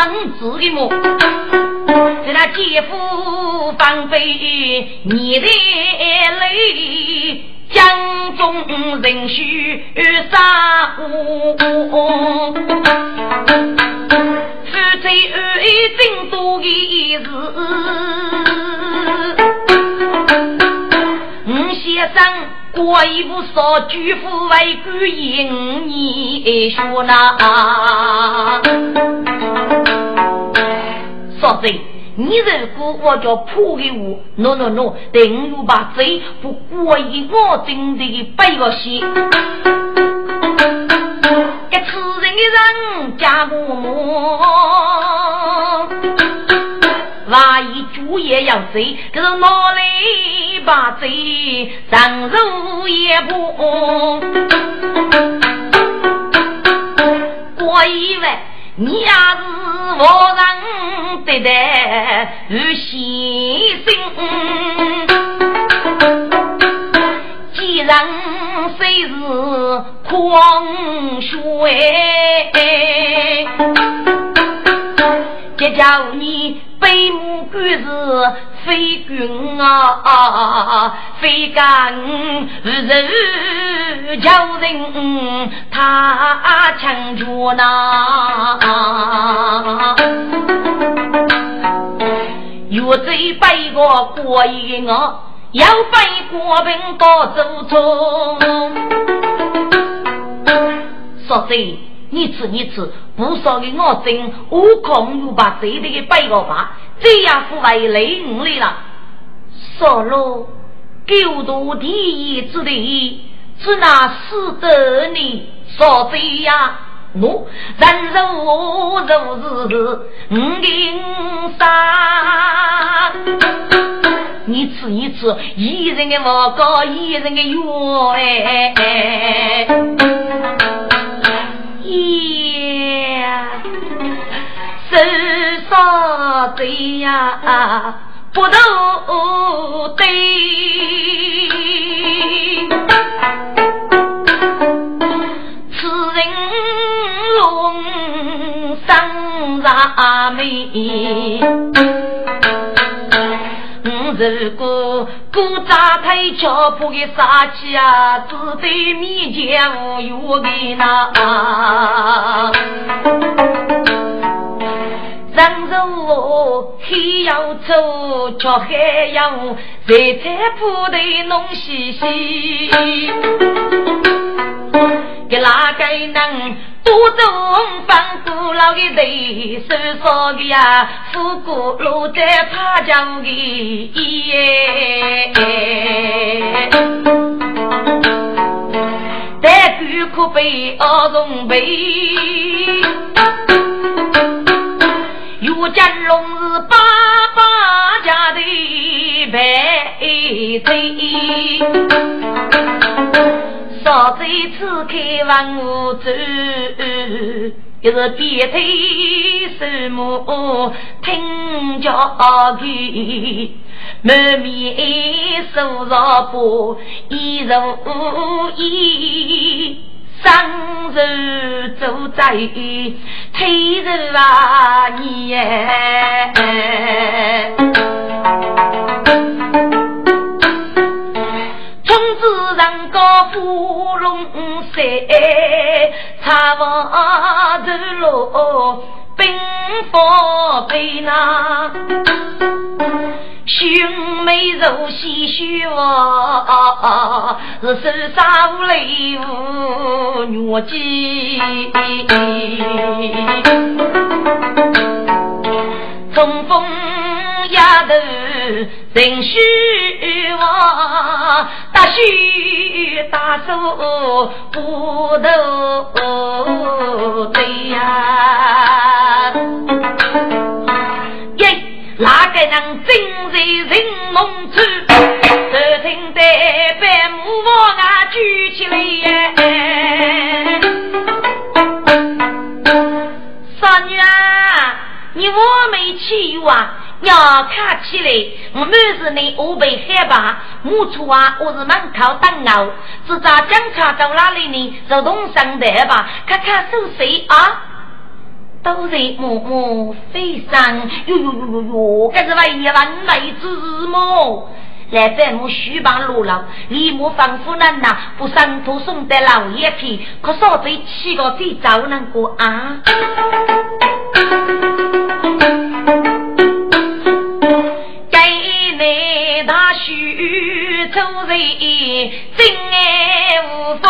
人啊生子的么？在那姐夫方飞，你的泪，江中人须杀无。夫妻二真多的事，五先生。过一步说，举夫为官应你说那。说真，你如果我叫破给我，no no no，等我把嘴不过一我真的背个心。一次人的人家母母。万一主也要走，可是哪里把走？上路也不。我以为你也是我人对待与牺牲，既然虽是狂血，这叫你。北母官是非君啊，非干人叫人他强夺呐。若贼背过过一我，要背过兵到走中。说贼。你吃你吃，不少给我挣，我空又把这里给摆个吧，这样是为累五里了。说了，狗多第一之地，只拿死的你说这样，我人肉肉是五零三，你吃你吃，一人的我高，一人的药哎。呀，世上这呀不都对？此人龙生啥美？如果古扎太脚步的杀气啊，只对面前无有的那。人如黑要走，脚黑要在在铺的弄西西，给哪个能？多东方古老的头，手上的呀，富古路在他家的耶。带骨可背二重背，有金龙是爸爸家的白腿。少这次开房屋走，又是别腿什么听叫去，满面收着布，一如意，双手走在推着啊你。芙蓉山，茶房子路，冰火杯那，兄妹如细雪，是手沙泪无月季，冲锋丫头人须望。大雪大手不斗对呀！哪个能真在人梦处？手听得白木王啊举起来耶！三女啊，你我没去好看起来，我满是你我被害怕，木处啊，我是门口等候，只找警察到哪里呢？自动上台吧，看看是谁啊？都是默默飞上，哟哟哟哟哟，这是为万来之么？来百亩须把路了，李木仿佛难呐，不上土送得老爷皮，可少这七个最早能过啊？给你大须走人，真爱无风。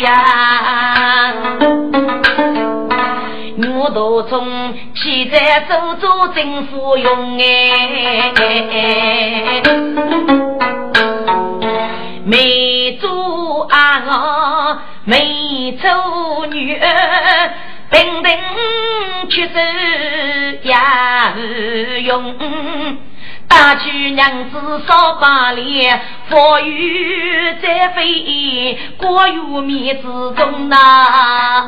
呀，我都从骑在手做政府用哎，没做啊我。美丑女儿，平平却是也用。大娶娘子少把脸，风雨再飞，过于面之中呐。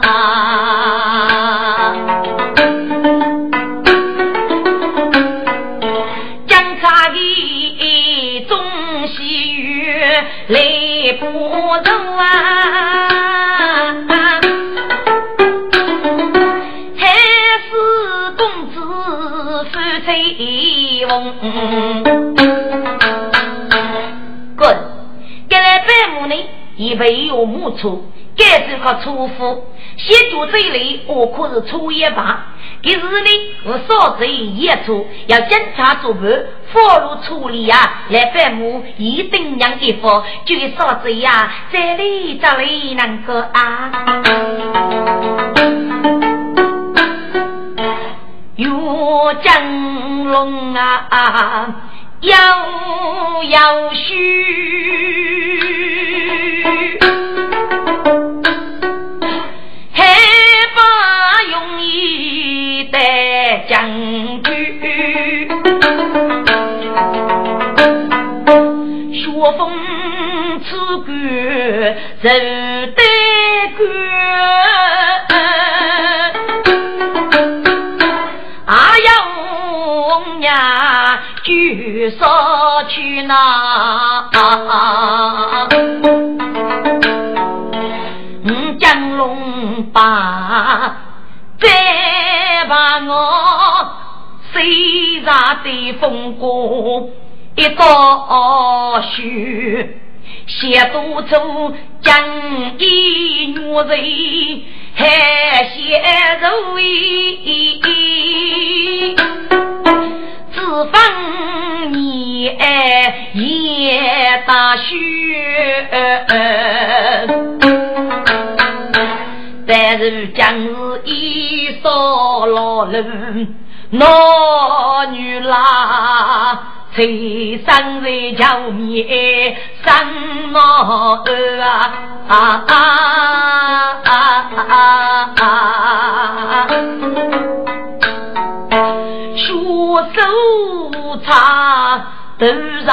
江茶的中西月来不动啊。滚！给来百亩呢，已备有木处，该是个粗夫。先做这里，我可是粗一把。可是呢，我少这一处，要警察做伴，放入处理呀。来百亩一定让一副，就少这呀，这里这里能够啊。岳江龙啊，悠悠须，海拔容易得将军，雪风刺骨人得干。呀，呀，举手去哪？五江龙把再把我身上的风光一道血，写多出江一女人。海鲜肉味，脂肪你也大雪，但是将是一扫老人，老女啦。在山在桥面，山毛儿啊啊啊啊！双手插头上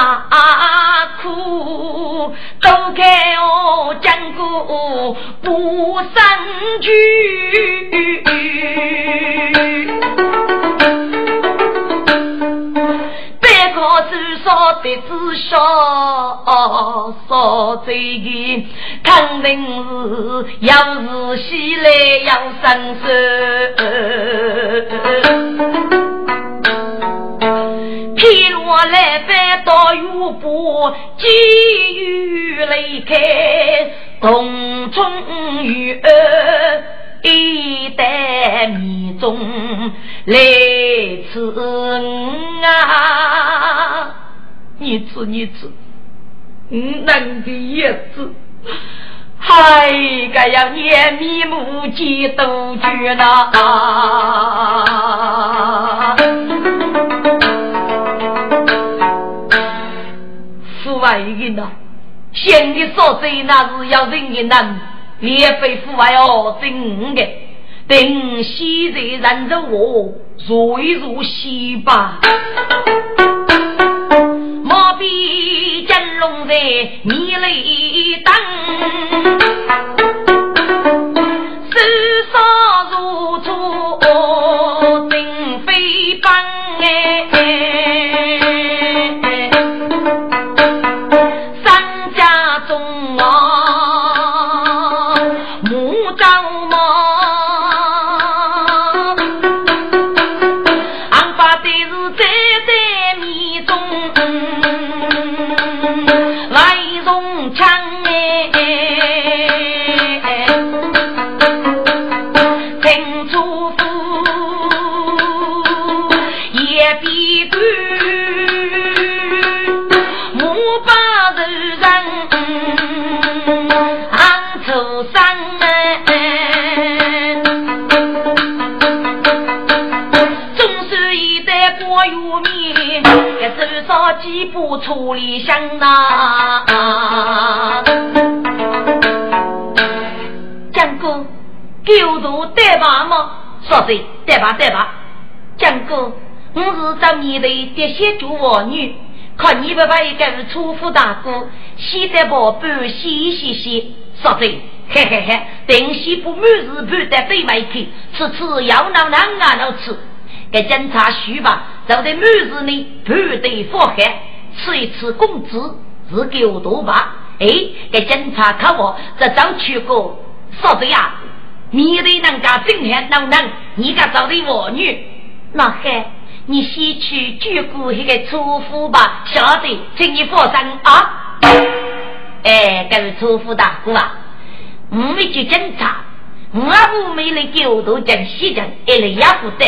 苦，都给我讲过不生句。我至少得知晓，少这个肯定是要是喜来要生手。披罗来翻到玉波，机遇来开东冲雨儿。一代迷踪来此啊！你吃你子，难的叶子，还该要念密目见杜鹃呐！人呐，先的所在那是要人的难。列非父外哦，真的，等昔日人着我如一如西吧。莫比金龙在你里等，世上如初真非本哎。处理香呐？江哥，狗头对吧吗？说对，对吧？对吧？江哥，我是在面对这些做妇女，看你不把一个是粗夫大哥，现在宝贝洗洗洗，说对，嘿嘿嘿，东西不满是不得对麦去，吃吃要闹闹啊闹吃。给警察许吧，就在满日内不得祸害，吃一次工资是够多吧？哎，给警察看我这早去过，说的呀，面对人家今天能能，你家找的我女，那嘿，你先去鞠躬那个车夫吧，晓得，请你放心啊。哎，各位车夫大哥啊，我们去警察，我不没来狗头讲西讲，一来也不得。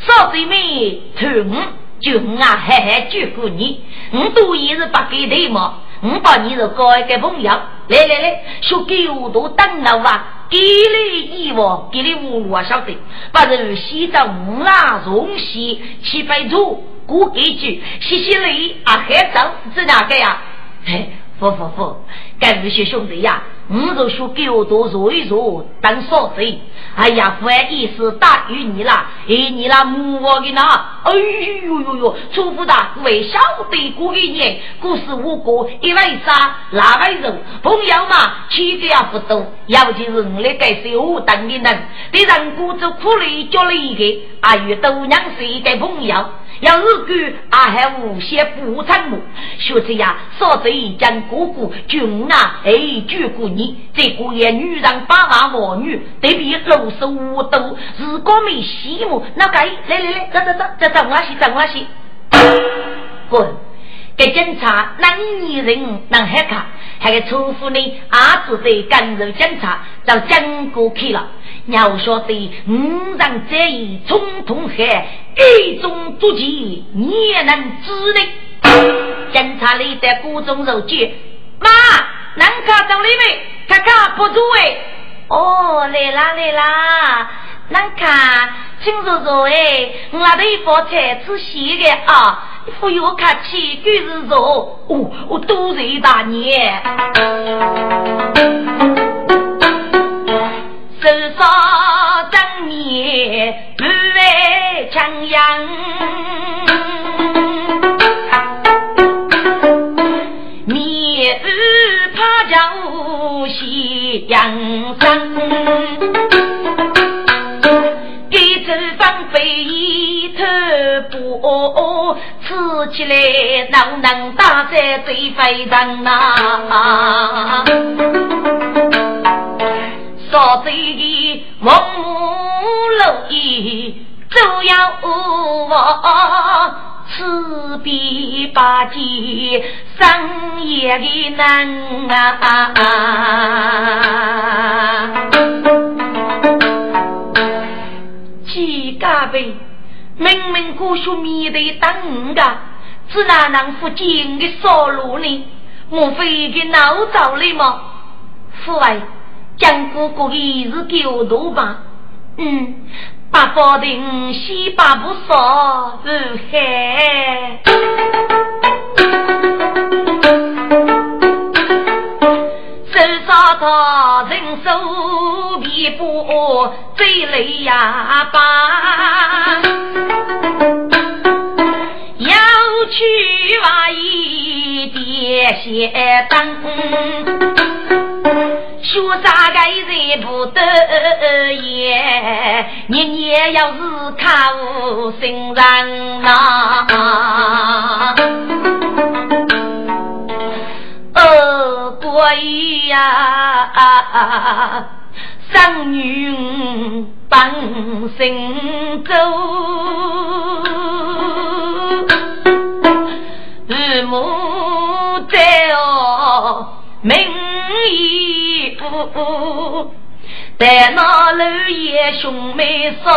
少妹妹，头五就我啊，嘿嘿，救过你，我多也是不给对嘛，我把你是搞一个朋友，来来来，说给我多等了哇，给你一万，给你五路啊，晓得，把人洗澡五啊，从西七百多，过几句，洗洗脸啊，还走，是哪个呀？嘿，不不不，该是些兄弟呀。我就说给我多坐一坐，当少贼。哎呀，不好意思打扰你了。哎，你那母我的呢？哎呦呦呦，祖父大为晓得过一年，故事我过一位杀，那位肉，朋友嘛，起的也不多。尤其是我那个小等的人，对人过着苦累叫了一个，哎呦，都娘是一个朋友。要日干，俺还无限不成木。学者呀，少这一将哥哥君啊，哎，救过你。这个也女人八万我女，对比六十五度，如果没羡慕，那该来来来，走走走，走走我去，走我去。滚！给警察，男女人能害卡，还给重复呢？阿子的干肉警察就讲过去了。要晓得，五人这一冲通海，一种足迹你也能知的。警察里的各种肉剧，妈，能看到你没？看看不住哎。哦，来啦来啦，能看清楚楚哎，我那的一包菜吃咸的啊。不要客气，就是说，哦，我多谢大年。手上正面不为强阳，面儿怕叫夕阳生。不吃起来能能打在最非常呐，少嘴的王母楼衣都要我吃比八戒生也的难啊，几家辈。明明过去面对等的，只哪能附近的烧路呢？莫非给闹着了吗？父爱，江哥哥的是狗头吧？嗯，八宝亭西八不少是海，手上他人手嘴泪呀把，要去挖一点血灯。学啥个人不得也，年年要是考新人呐。哦，过意呀，生女帮行走，父母在哦，名义不，但那楼也兄妹少。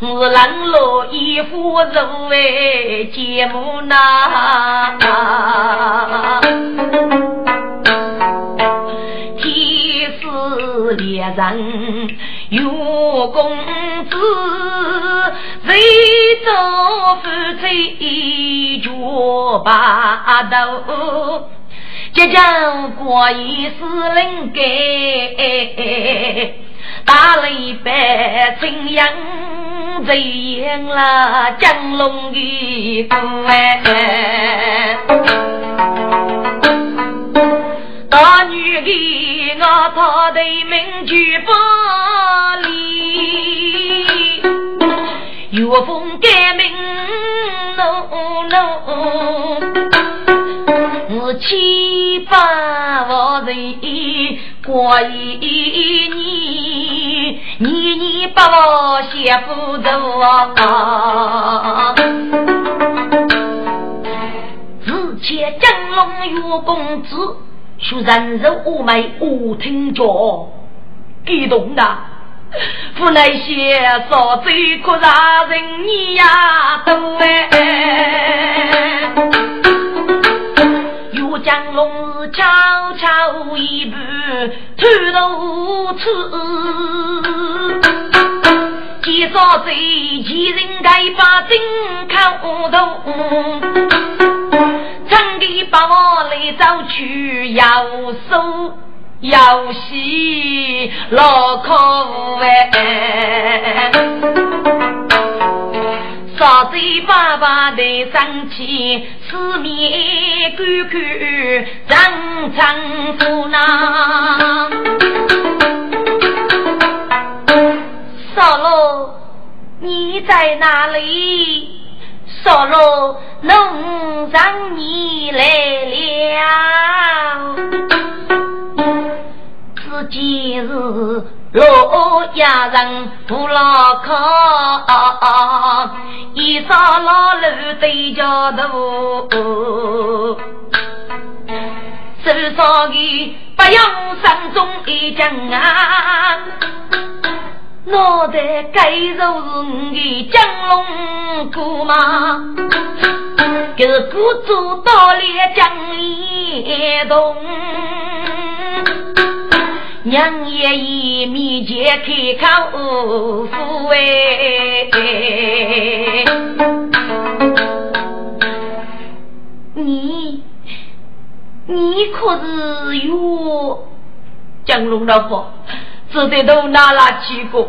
我冷落一副人为节目呐，时猎人有公子，谁做夫妻脚把头，即将过一世人给。打了一百真阳，这赢了江龙的歌哎。大女的我他的名句不离，岳风改名，no no。是七八万人过一年，年年把我写不走啊！只见江龙岳公子，说人肉妩媚无听着，激动的，府那些少嘴可让人你呀都哎。江龙悄悄一步探路去，介绍最前人该把真口读，唱给把我来找去要收要洗老口哎。少嘴爸爸的生气，四面观看人称呼呐。少罗，你在哪里？少罗，农让你来了。自己是。洛阳人不牢靠，一上老路对角度，手上的不用山中一将啊，脑袋盖着是你的江龙骨吗？个骨做到了江里东。娘爷爷面前开口呼哎，你你可是有江龙老婆，只得都拿了几个？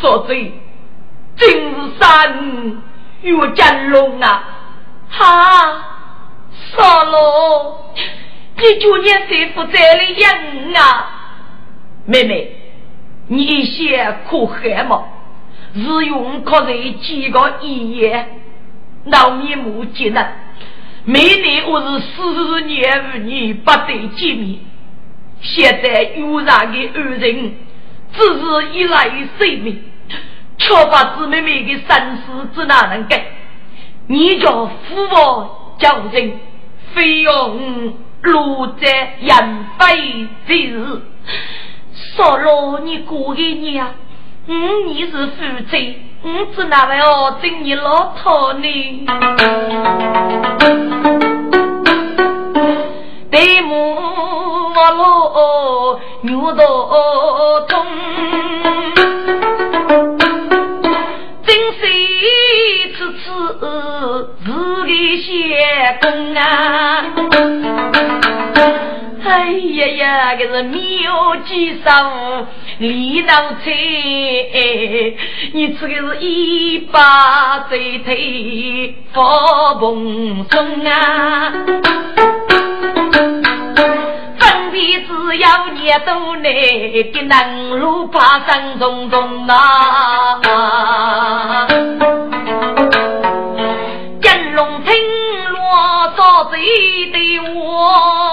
说真，真是山有江龙啊！哈，傻喽，你就念谁负责的人啊？妹妹，你先可害吗？日用可是几个一夜，老面目艰难。每年我是四年五年不得见面，现在有然的二人，只是依赖于生命，却把姊妹妹的生死只哪能改？你叫父王叫人，非用落在人非之日。说了你过一年，五年是负债，我只哪位哦等你老头呢？对母我老牛道痛，真是次次是个先功啊！哎呀呀，这是没有几少，李道才，你这个是一把贼腿发蓬松啊！分别只要你都来的能路爬山重重啊！金龙听罗造贼的我。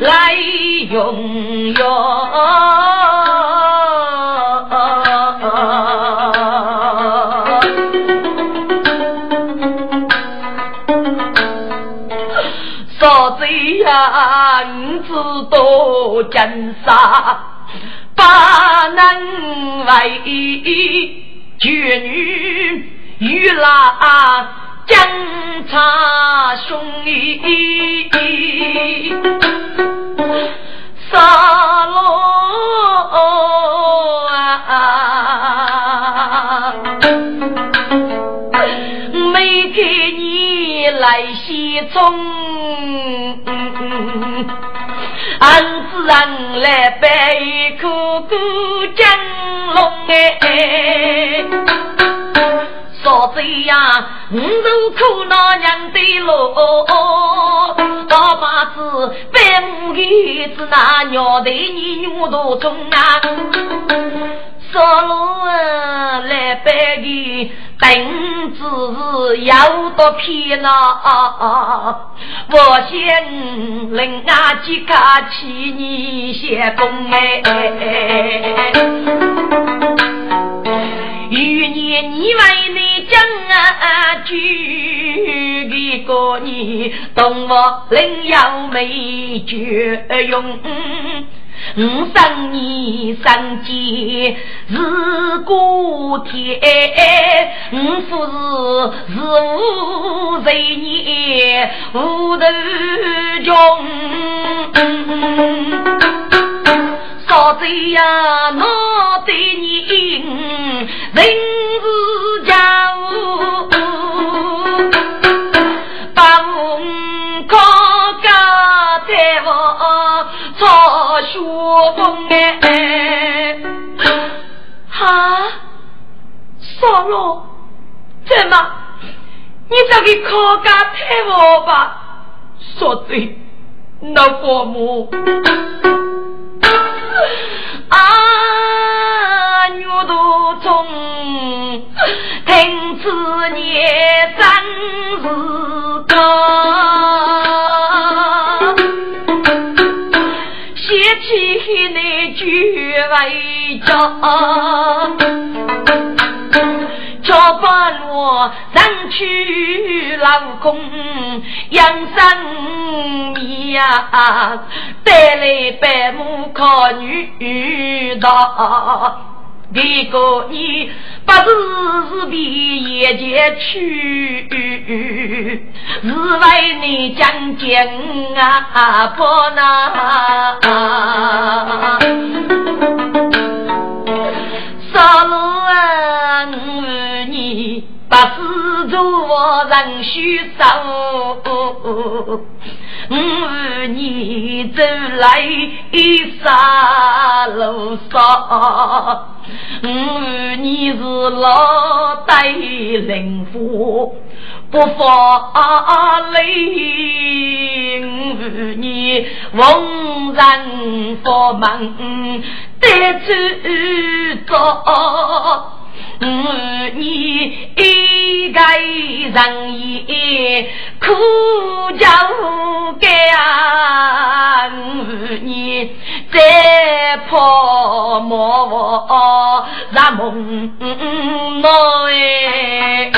来用用，子呀？五子多金沙，不能为绝女与郎。江茶兄弟，沙罗啊，没给你来西中，俺自然来背苦苦江龙哎。嫂子呀，五路苦恼娘的路，大把子百亩地子那鸟的你牛都中啊，少路来白的等子是要多偏呐，我先人啊几卡起你先公哎。与年你为你讲啊句一个你动我另要没绝用。五生你生计是孤天，五夫是是无罪孽无头穷。少贼呀，我对你人是家务，把我靠家在我操学风哎，哈，少罗，怎么？你这个靠家太我吧？少贼，那父母。啊，女途中听此年真是为叫。叫伴我上去劳工养生米呀，带来百亩靠女道。你个你不是是比眼前去，是为你讲经啊，不那。杀了，我你不是做人须守，我你走来沙路上，我你是老带灵符。不发泪，你逢人佛门得知着。你一个人也苦叫干，你再破莫我让梦哎。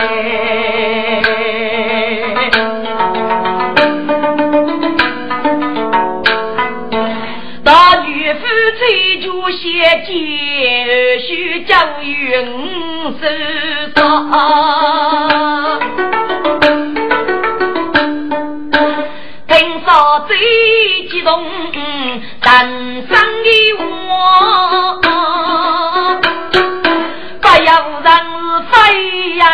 夫催就先接，须教育五十少。听说最激动，人生的我，不要人飞扬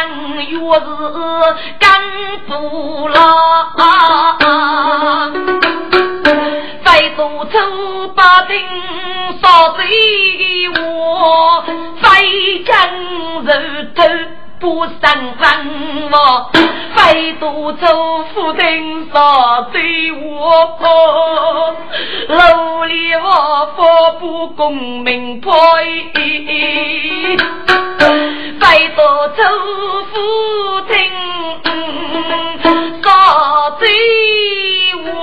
越是干不牢，非多走八丁少贼我，非将人头。不上坟我，非独走夫丁杀对我破，楼里我佛不公明派，非独走夫丁杀对我，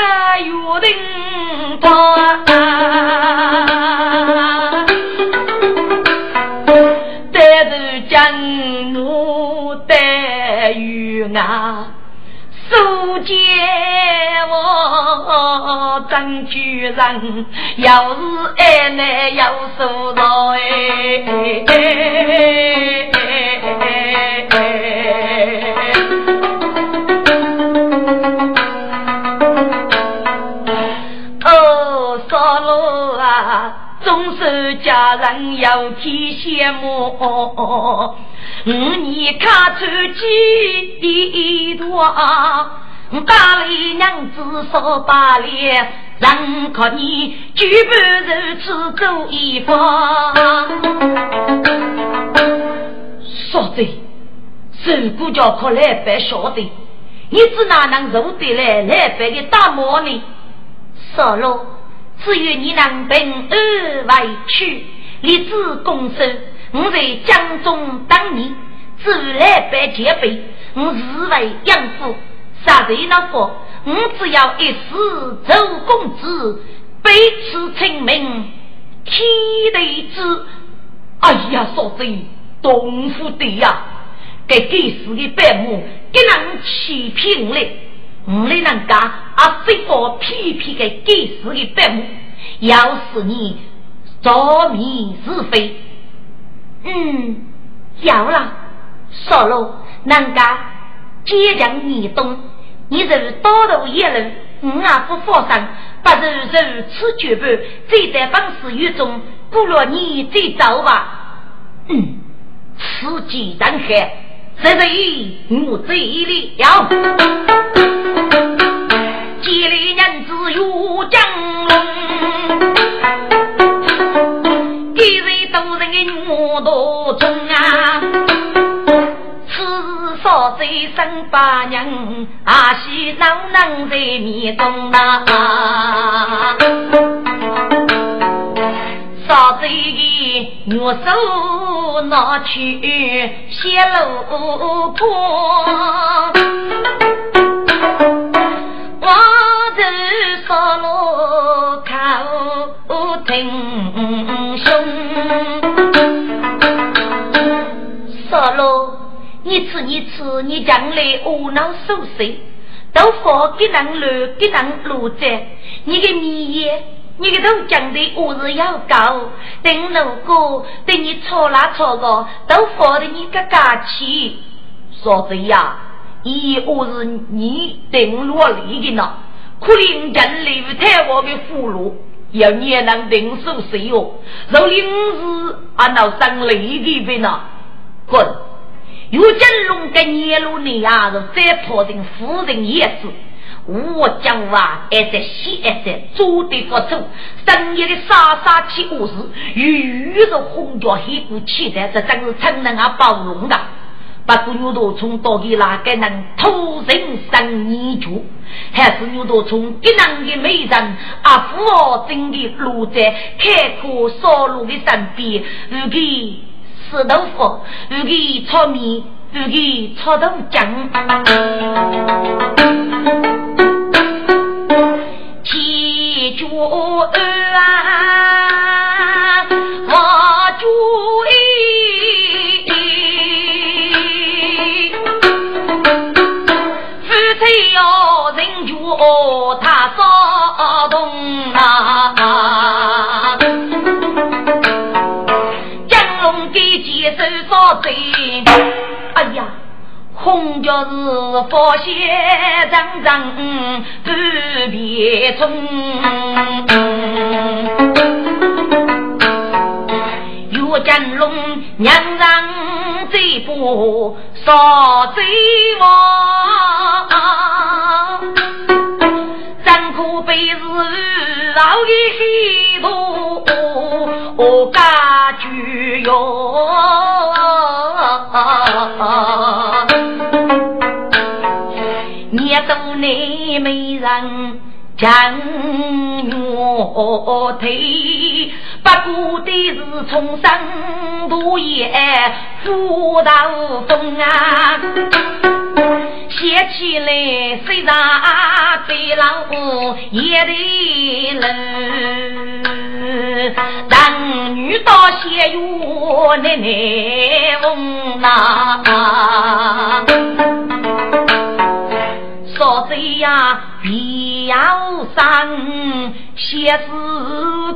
个约定他。将我带与啊，苏见我真居人，要是爱难要受着哎。总是家人有天羡慕，五年看出几多，大理娘子说罢了，人可你举不如此做一方。说的，如果叫可来白晓得，你只哪能受得来来白的大魔呢？说了。只愿你能平安回去，立志公守。我在江中等你，自来拜结辈。我是为养父，杀人那佛。我只要一世周公子，彼此亲命，天地之。哎呀，说真，东府的呀，给给死的白母，给人欺骗了。我的人家啊，非法批批给给死的白目，要是你着迷是非，嗯，要了，说了，人家坚强你懂，你是多头一路，我也不放心，不如如此绝不，再在方式狱中，不如你再走吧。嗯，此计然害，这是我这里了。几里人子有江龙，几人都人的木头中啊！此所在生八娘，阿西哪能在面中啊？少在玉手拿去泄露光。我是少路靠听兄，少路，你吃你吃，你将来无脑受罪，都放给人路给人路在，你的米业，你的豆浆的我是要高，等如果等你错啦错个，都放的你个假气，说的呀。一我是你定落里的呢，可怜人类太我的俘虏，要你也能定受谁哟？若临时按照生雷的边呢？滚！有金龙跟野路你啊，是再破成夫人也是。我讲话还在西还在做的不错，深夜的杀杀气无事，与宇宙红脚黑鼓气的，这真是成人啊包容的。把个牛头从到底哪个能偷人生泥足？还是牛头虫一能的美人阿福哦，真的落在开阔少路的身边，如给石头佛，如给炒米，如给炒豆浆。七脚啊，我脚哦，他骚动啊！江龙给接手烧贼，哎呀，红脚是佛仙阵阵不别中。金龙娘让这步少贼王，真可悲是老的黑土我家具哟，你都你没人。将我推，不过的是重生多也福大风啊！写起来虽然对老也得冷，男女到写哟奶奶风呐。说这呀，必要生写字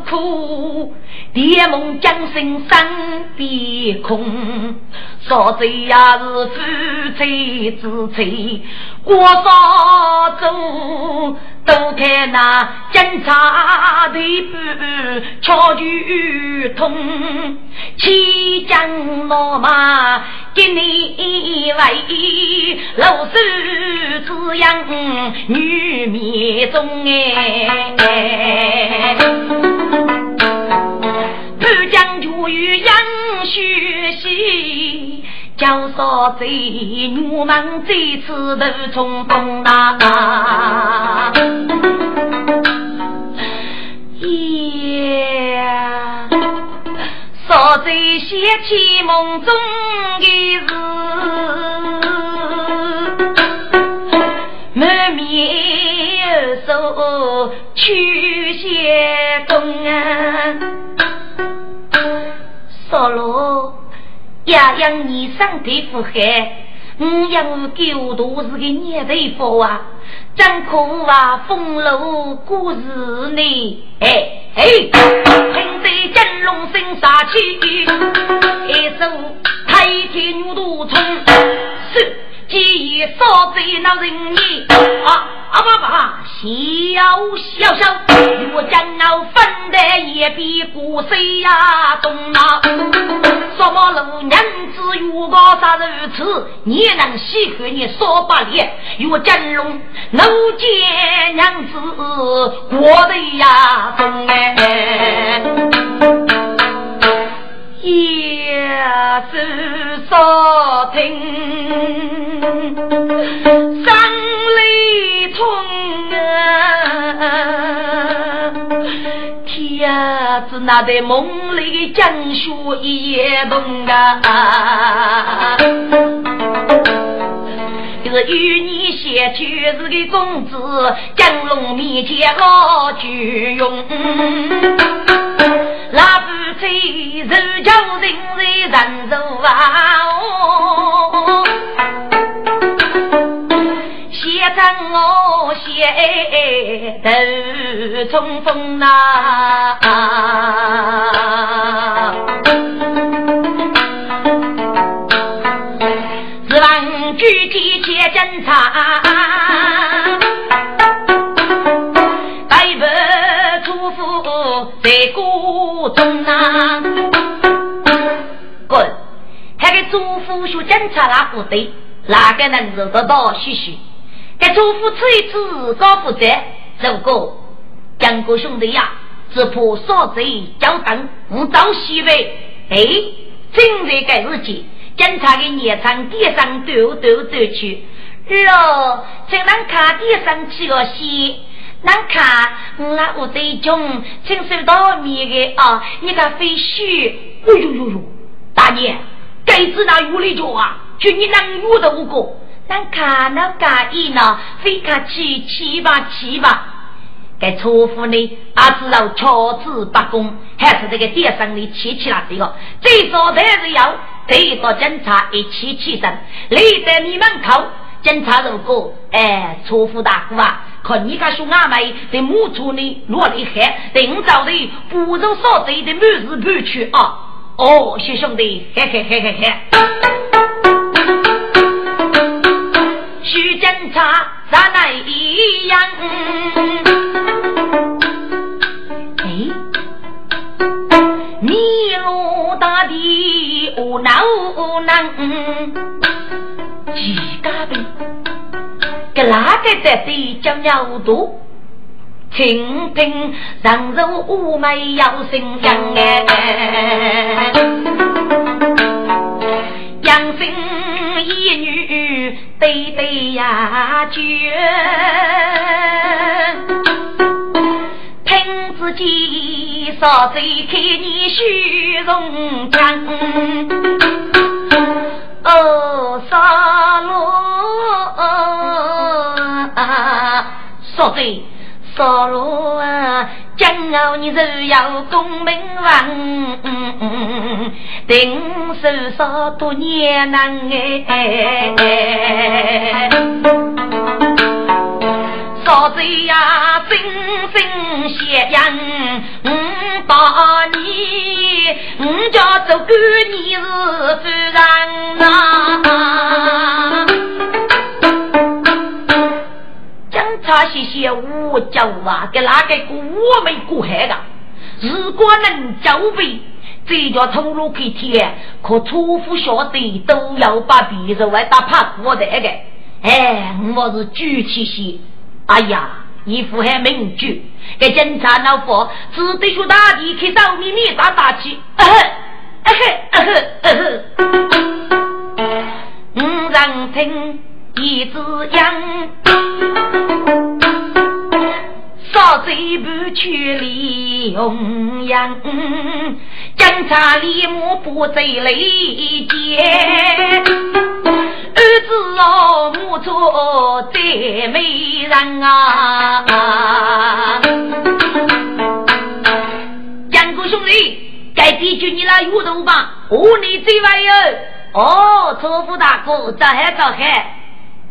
苦，蝶梦将心生别空。说这呀是夫妻之妻，过少走。都看那警察的步，敲举通，骑将老马给你喂，老手滋养女面中哎，将就与杨学习。叫嫂子，女们这次都冲动啦！呀，嫂子想起梦中的事，满面愁去些东啊，嫂喽。呀，养你上的福海，我养狗都是个年头福啊，真可啊，风流故事呢，哎哎，听得金龙声杀气，一手太天牛肚冲，是。既已烧贼那人意啊啊爸爸，小小小，我将要分得也比古谁呀懂啊？什么老娘子如果啥如此，你能喜欢你说八脸？若真龙能见娘子过得呀懂哎。夜是少听，山里痛啊！天子那在梦里江雪夜冻啊！与你写就是个公子，江龙面前好举用。那不在柔强人在人柔啊！写成我写头冲锋呐，望具体且侦查。中啊，滚！那个祖父说警察那不对，哪个能做得到？嘘嘘，给祖父吃一次高负责。如果江哥兄弟呀，只怕少贼交等，我找西北。哎，正在该日记，警察的夜场地上抖抖抖去，哟，才能看地上起个线。难看，我我最穷，承受到面的啊！你看飞絮，哎呦呦呦！大爷，该子那有里脚啊？就你能有的五个？难看那干意呢？非看七七吧七吧！该错夫呢？阿知道巧子不公，还是这个电商里七七那这个？最少的是要得到警察一起起身，立在你门口。警察如果哎，错夫大哥啊！看你个兄阿妹在木处里落了海，等早的不如少贼的满是盘去啊！哦，小兄弟，嘿嘿嘿嘿嘿，徐警察咱来一样。大大地无能无能，几家的，给哪个在对将要多？倾听人如妩媚有声音哎，养生一女对对呀绝，听自己说嘴开你虚荣腔，哦杀戮，说嘴。少罗啊，今后你是要功名王，定手少多年难哎。少贼呀，声声响扬，我把你，我家做官你是夫人啊。他些些无救啊，给哪个我没过海的？如果能交备，这叫通路给天，可初夫晓得都要把别人外打怕过的个。哎，我是举起些，哎呀，一副还名举，给警察老婆只得去大地去找秘密打打气。呃呵，呃呵，呃呵，呃呵，五人听。一只羊，少贼不去利红羊，警察立马不再雷劫。儿子哦，母错再没人啊！杨哥兄弟，该地就你来阅读吧，我你最外哟。哦，错夫大哥，早嗨早嗨。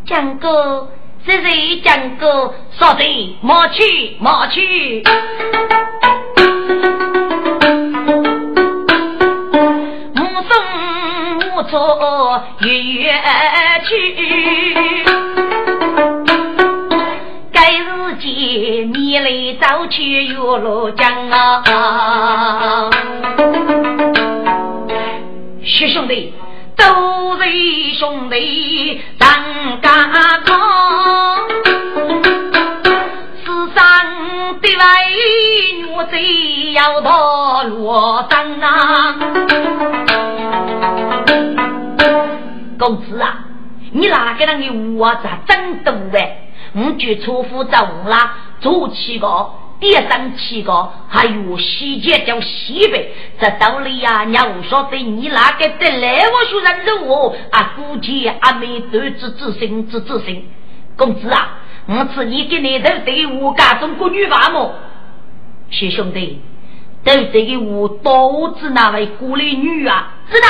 讲哥，谁谁讲哥？说的莫去莫去，目送目错远去。该日间你来早去岳罗江啊，徐兄弟。都是兄弟当家康，世上的美女最要到罗山啊！公子啊，你哪个人的屋子真多哎？我就错夫走了，做七个。点上七个，还有细节叫西北，这道理呀，你不晓得你哪个得来我说人肉我啊，估计阿妹都知知心知知心。公子啊，我是你给你头对我家中国女娃么？谢兄弟，都这个我都知那位国里女啊，是哪？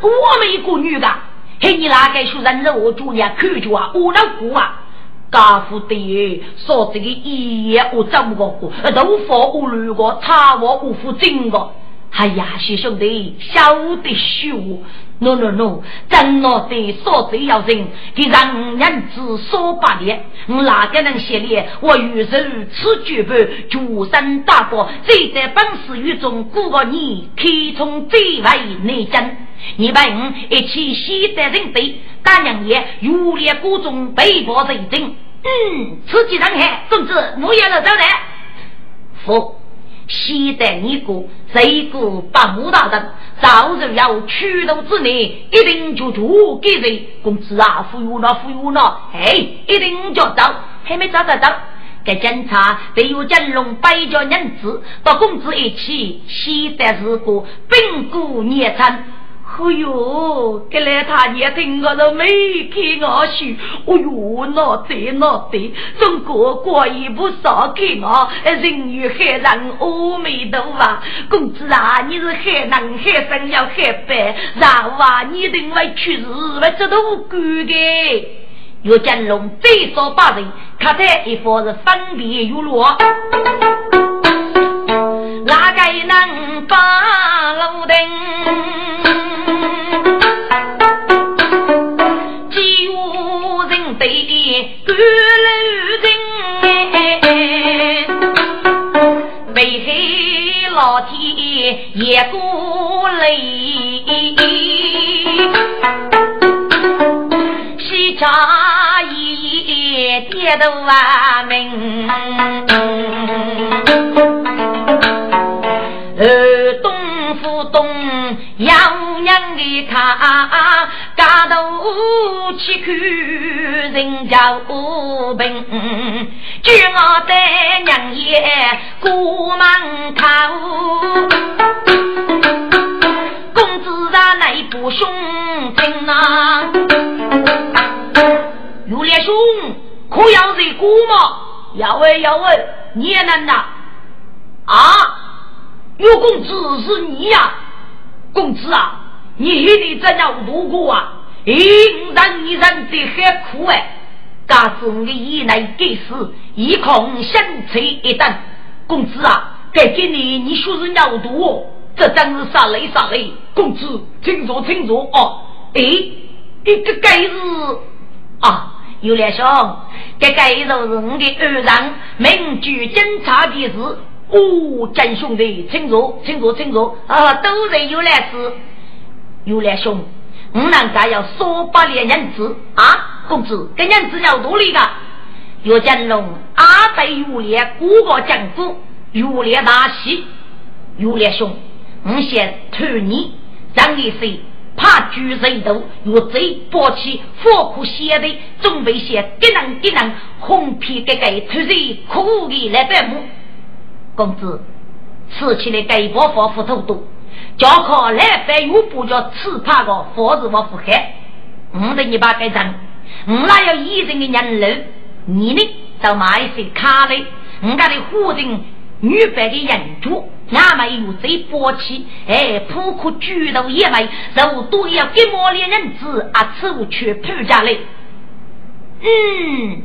我们一个女的，嘿，你哪个说人肉我主你看着啊，我那过啊。家父的说这个一夜我怎么过？豆腐我乱过，茶我无负真个。哎呀，谢兄弟，晓得说，no no no，真我的说这要人给让人子说八年，我哪个能写哩？我与人此举步，主身大国，谁在本事狱中过个你，开从最为内真。你把我一起西得人对，大娘爷如烈谷中被迫罪证。嗯，此计上海，总之木叶了，招待。夫西得你过，谁过把木大人，早日要驱动之内，一定就足给谁。公子啊，服务了，服务了，哎，一定就到，还没找得到。该检查得有金龙百家人子，到公子一起，西得是个并古孽残。哎呦，这来他也听我都没看我书。哎呦，那对那对，中国国一不少看我，人与海人阿弥陀佛。公子啊，你是海南海生要海白，然后啊，你另外去日外这都无辜的。岳金龙最少八人，看在一方是分别有落，跌都完命，呃东府东洋娘的他。大头去看人家无病，叫我带娘爷过门口。公子啊，来不兄亲啊？有烈兄，可要在过吗？要问要问，你也能呐？啊，有公子是你呀，公子啊！你一定怎样度过啊？一人一人的很苦哎！假使我以来给死，一空相吹一等。公子啊，该给你，你说是尿毒，这真是杀雷杀雷！公子，请坐，请坐哦。哎，一个该是啊，有两兄，这该是我的二人名举侦查的事。哦，真兄弟，请坐，请坐，请坐啊，都是有来事。有来兄，我们家要说八连银子啊！公子，这银子要多哩个？岳建龙阿在有烈过个江府，有烈大喜。有来兄，我先托你，让你说怕举人头，又贼暴起，火苦写的，准备些给人给人红皮给给突然苦的来百亩。公子，吃起来给包佛斧头多。叫靠来翻又不叫吃他个佛子我不害，我的一把该挣，我哪有一人的人路？你呢？到买一些卡的，我家的户人女白的人主，俺们有最薄气，哎，扑克举头一枚，肉多要给毛的人子啊，出去铺家来。嗯，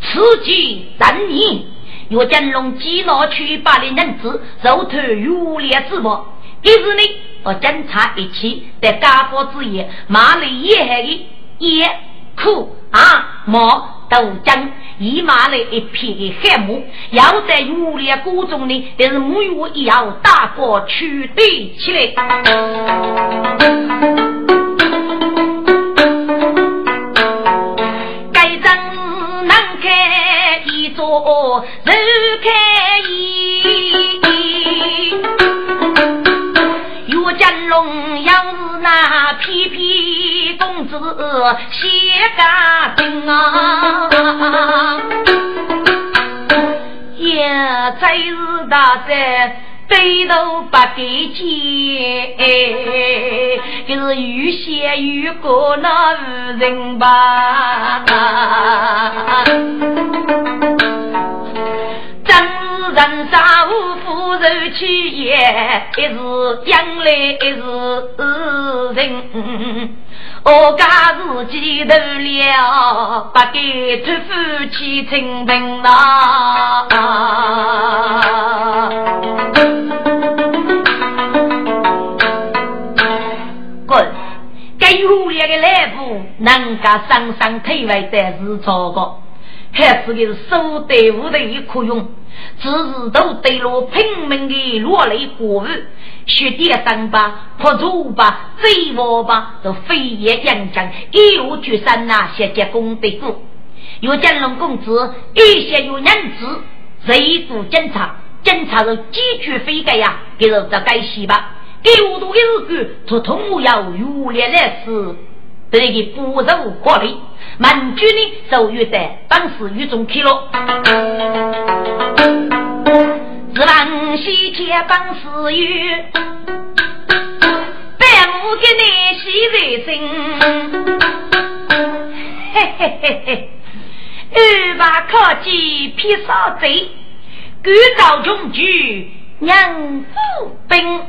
此计三年，若金龙几拿去把的人子肉头如烈之物。一日呢，和警察一起在家伙之夜，马里野海的野苦啊毛豆浆，一马来一片的海木，要在雨烈谷中呢，但是木鱼也要大过取对起来。该正难开一座，人开一。公子写家丁啊，也真是大在对头不给钱，就是越写越过那无人吧。人生无福受气也，一是将来一是人。我家自己头了，不给托夫妻成病呐。滚！该有烈的。来福，能够上上退位，但是错过。还是个手队伍的。一可用，只是都对了拼命的落泪过日，血点伤疤，破竹吧，飞毛吧，都飞叶扬江，一路决山呐，写结功德过。有金龙公子，一些有人子，谁做警察？警察是几句飞改呀？给是这该洗吧？给我多一个，他同样有烈来事。这个不受国力，满军呢受约在当时狱中去了。是王西街当时狱，百亩给你洗卫生。嘿嘿嘿嘿，二把科技披上贼，赶造中举娘夫兵，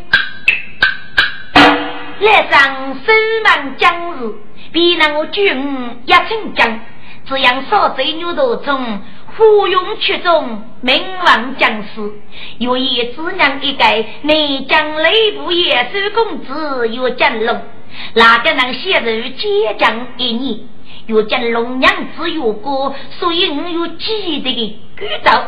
来上守门将士。比那我军一成将，这样少贼牛头中，虎勇曲中，名望将士。有一子娘一个，内将雷部野守公子有金龙，哪个能写入接将一年？有金龙娘子有过，所以我有记得的举头。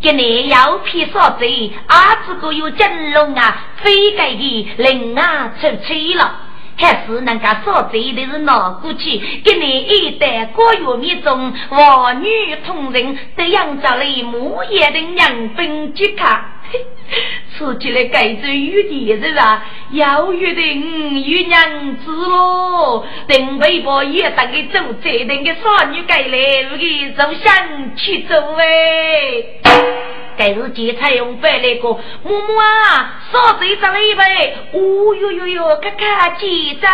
今年要批少贼，阿子哥有金龙啊，非该的令啊出气了。还是人家少贼的是哪过去？今年一代国有民众，王女同人，这样着了木叶的娘兵去看。吃起来盖着雨的是吧？要约定与娘子喽，等微博也打给走，这等个少女盖来，给走向去走哎。该是劫财用白来个，木木啊，少这张了一杯，哦哟哟哟，看看几张，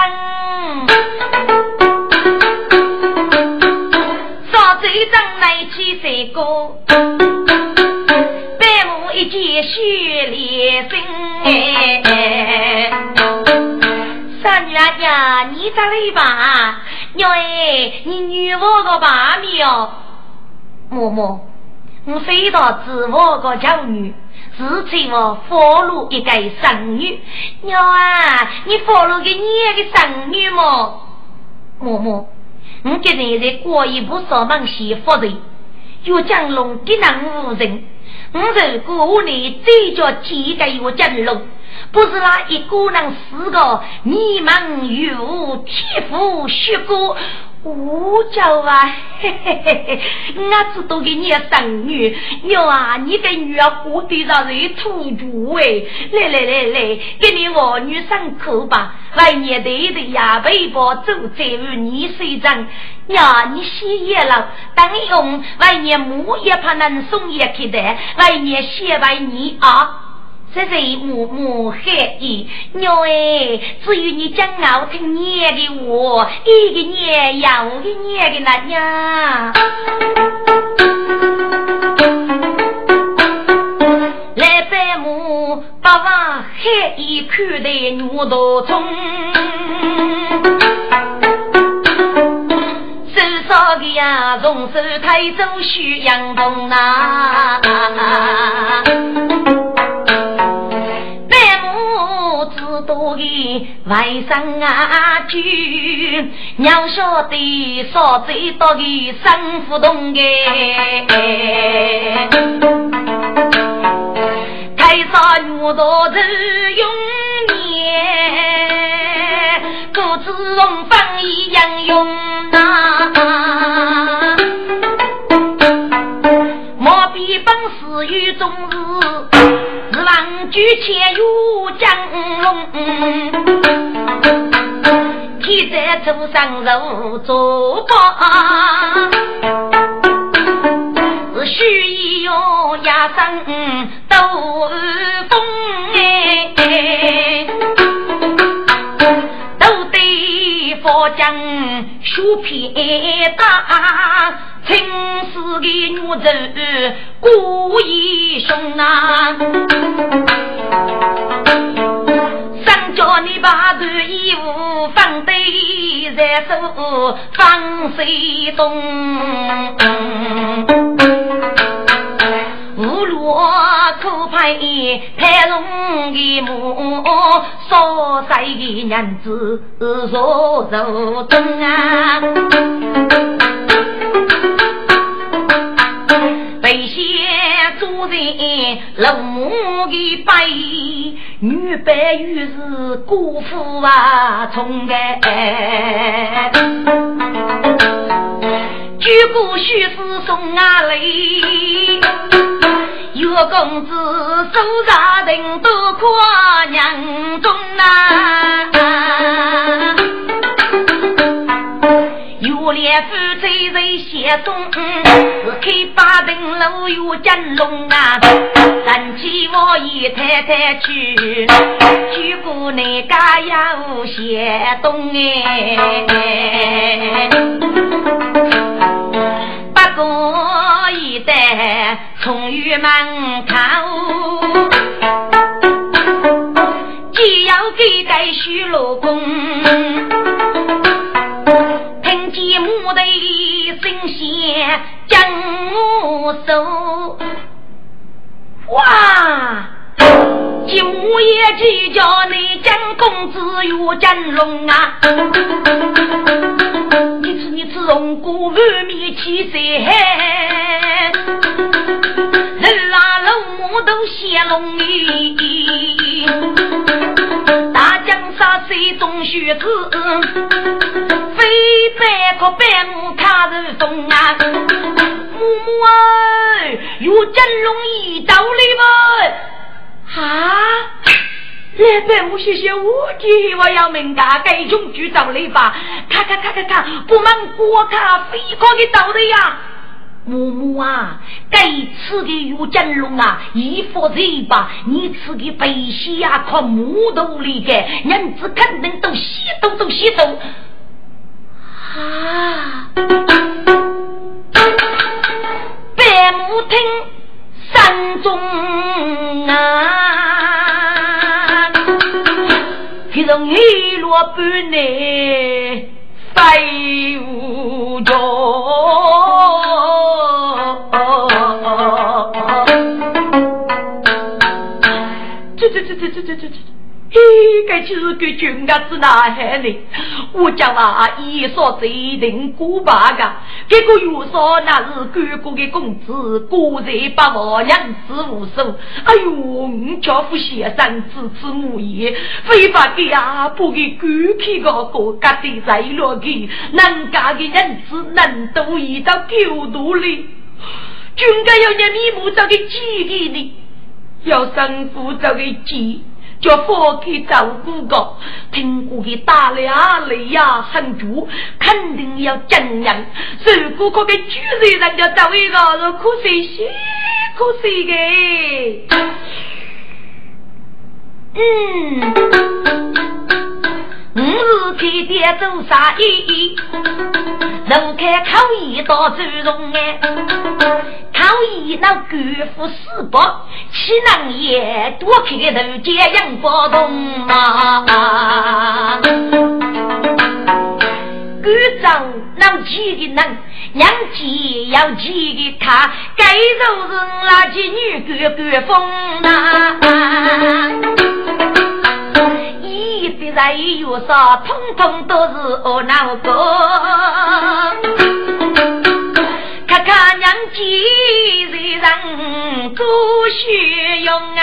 少这张来起谁个？白我一件血连身，三女儿呀，你咋了吧？娘哎，你女我个把命，木木。我非到自我个教女，自称我佛路一个神女。娘啊，你佛路给你一个神女么？嬷嬷，我今日在过一部上门媳妇的，有江龙给难无人。我如果屋里再叫几个有江龙，不是那一个人四个迷茫有天赋学过。我叫啊，嘿嘿嘿嘿，我知道给你生女娘啊，你的女儿活得让人土著哎！来来来来，给你儿女上课吧。来年对的呀，微博走在于你身上。娘，你歇业了，等用来年木也怕能送也去的，来年谢拜你啊。这是木木黑衣娘哎，只有你讲好听念的话，一个念又一个念的那呀。来拜母，把娃黑衣看得牛头中，手上的呀，从手抬走许阳东啊。外甥啊，舅娘晓得少最多的生不动哎，太上女多子用年，各自容方一样用呐，莫比本事与终日。望举前有江龙，天在桌上揉桌把，是须一用压上斗风哎，都得佛将书片大。青丝的女子故意凶啊！三叫你把这衣服放对在手，放水东。无罗可派太龙的母，少帅的娘子坐坐灯啊！为先主人老母的背，女白玉是姑父啊，从来。举过须是送阿雷，岳公子手上人都夸娘中啊。我连夫妻在写中，是开八灯楼有金龙啊，三起我姨太太去，去过那家有写东哎，不过一代从玉门口，既要给盖许老公。吉母的神仙将我收，哇！吉母也去叫你将公子与金龙啊！你吃你吃龙骨，外面起色，龙里，大江山水中学子，非百可百母看人风啊！母母哎，有真龙一道理不？啊！来百母谢谢我的，我要明家该种举道理吧？看看看看看，不满国卡飞过的道理呀！母母啊，该吃的有金龙啊，一副嘴巴，你吃的白西呀，靠木头里的，人子肯定都吸都都吸都啊！百母听山中啊，这种一落半内飞无着。这这这这这这，嘿，该就是个穷伢子男孩哩。我讲啊，一说这定过八个，这个又说那是哥哥的工资，个人八万两子无数。哎呦，我家父先生支持母业，非法给啊，不给狗屁个国家的财落去，人家的人子能都移到狗肚里，军家要让米木找个几个呢？要生父这个急，叫父去照顾个，听过给打了雷呀，很足，肯定要怎样？如果可给主人人家找一个，可惜些，可惜的。嗯。五日天天做啥意？人开口一道尊容哎，老一那官府四伯，岂能也多开头接应不动啊？官长能几个人，娘几要几个他，该都是那几女官官风啊。一的人有啥，通通都是我那个。看看娘几人多虚荣啊！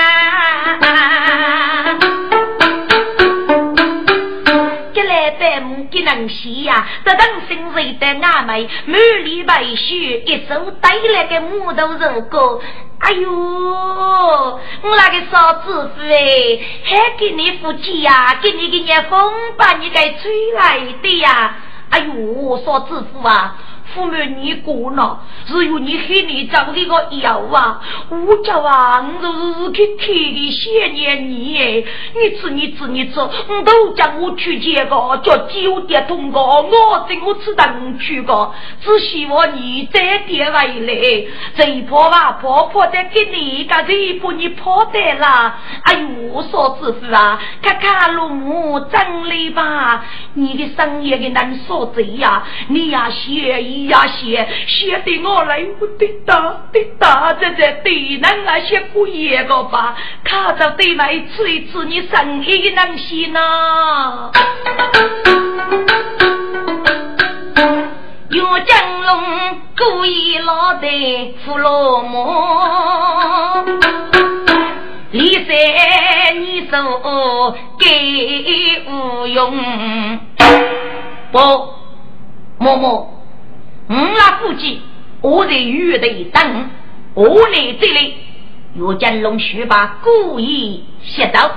给来百亩给能洗呀，这等心碎的阿妹，满里白雪，一手带来个木头肉糕。哎呦，我那个嫂子夫哎，还给你夫妻呀，给你给你风把你给吹来的呀！哎呦，嫂子夫啊！父母你过了，只有你黑你找这个药啊！我叫啊，我就是去替你想念你哎！你吃你吃你吃，我都叫我去接个叫酒店通过，我等我吃等去个，只希望你再点回来。这婆啊婆婆的给你个这一波你跑得了！哎呦，我嫂子夫啊，看看老母真累吧？你的生意的难说这呀，你呀学呀，写写的我来，我的大的大在这对人啊，写过一个吧，看着对来吃一吃，你生意能行呐？岳江龙故意老的胡罗毛，李三你说给无用，不，默默。我那估计，我在玉的等，我来这里，岳江龙须把故意写到，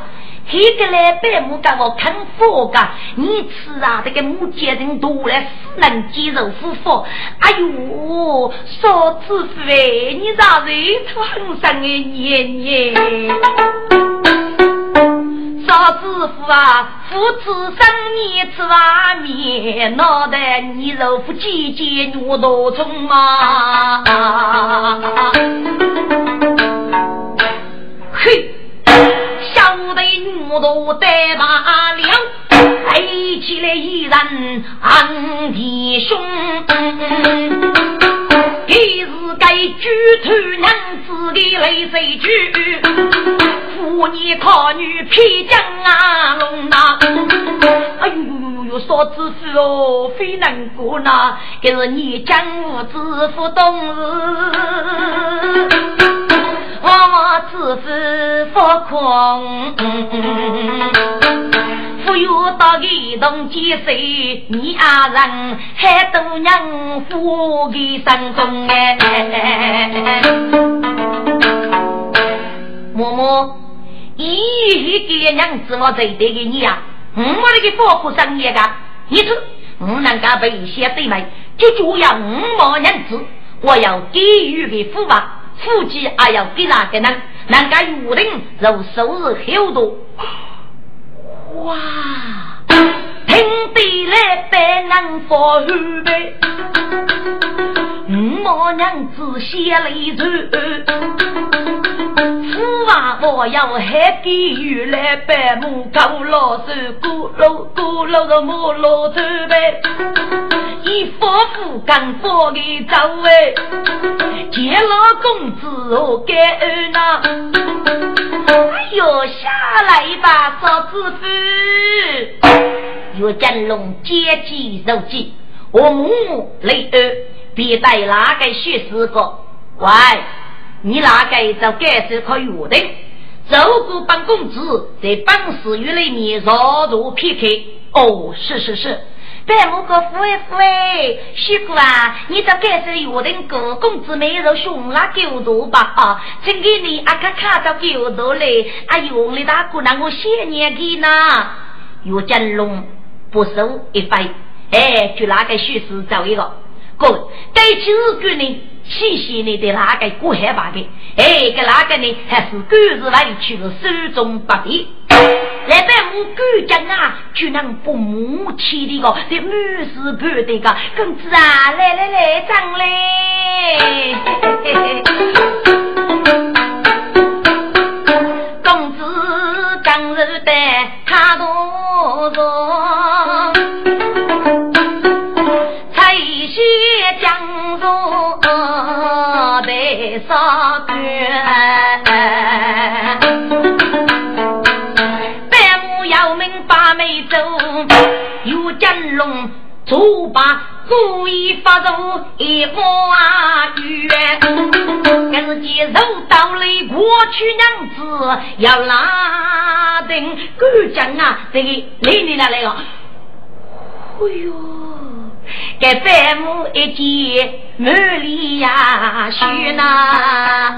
黑个来白母给我看佛噶，你吃啊这个母鸡人多了，死能鸡肉夫妇，哎呦，嫂子夫哎，你咋人土很生的年年。老子夫啊，父子生你吃碗面，脑袋你肉夫几斤牛多重嘛？嘿，小的牛多带把了，背起来一人昂弟兄。今日该举头娘子的泪水句，妇女靠女披将啊龙呐！哎呦呦呦呦呦，嫂子夫哦，非难过呐！这是你江湖知府懂事，我我知府空。不有到一动几岁，你阿人还都娘富给生中哎。嬷嬷，一个娘子我最得给你呀，我那个包苦生意个，你说我能够被一些对妹，就主要五毛娘子，我要给予的福吧，福气还要给哪个呢？能够有人如收入很多。哇！听得来白能发后背，五毛娘子写了一首，父王我要还给予来百亩高老手，咕噜咕噜的木老走呗，一夫妇刚发的走哎，见了公子我感恩呐。哟，下来吧，嫂子夫。岳金龙接机入计，我母母雷儿，别带哪个学士个？喂，你哪个就该是可约定？走过本公子在本市院里面绕路 PK。哦，是是是。白木哥，富哎富哎，师傅啊，你这该是约定哥公子妹肉熊拉狗多吧？啊，请给你阿卡卡到狗多嘞，阿用力大姑娘我谢年给呢。岳金龙不收一分，哎，就那个许是走一个，哥，该起日给你，谢谢你的那个过海把的，哎，个那个呢，还是狗日委屈的手中不敌。来在我狗家啊，就能不母气的个，这女士婆的个公子啊，来来来，张嘞！白沙卷。走，有金龙左把故意发动一花园，跟接受到了过去娘子要拉登干将啊，这个来你哪来了？哎呦，给百亩一间满里呀许呐。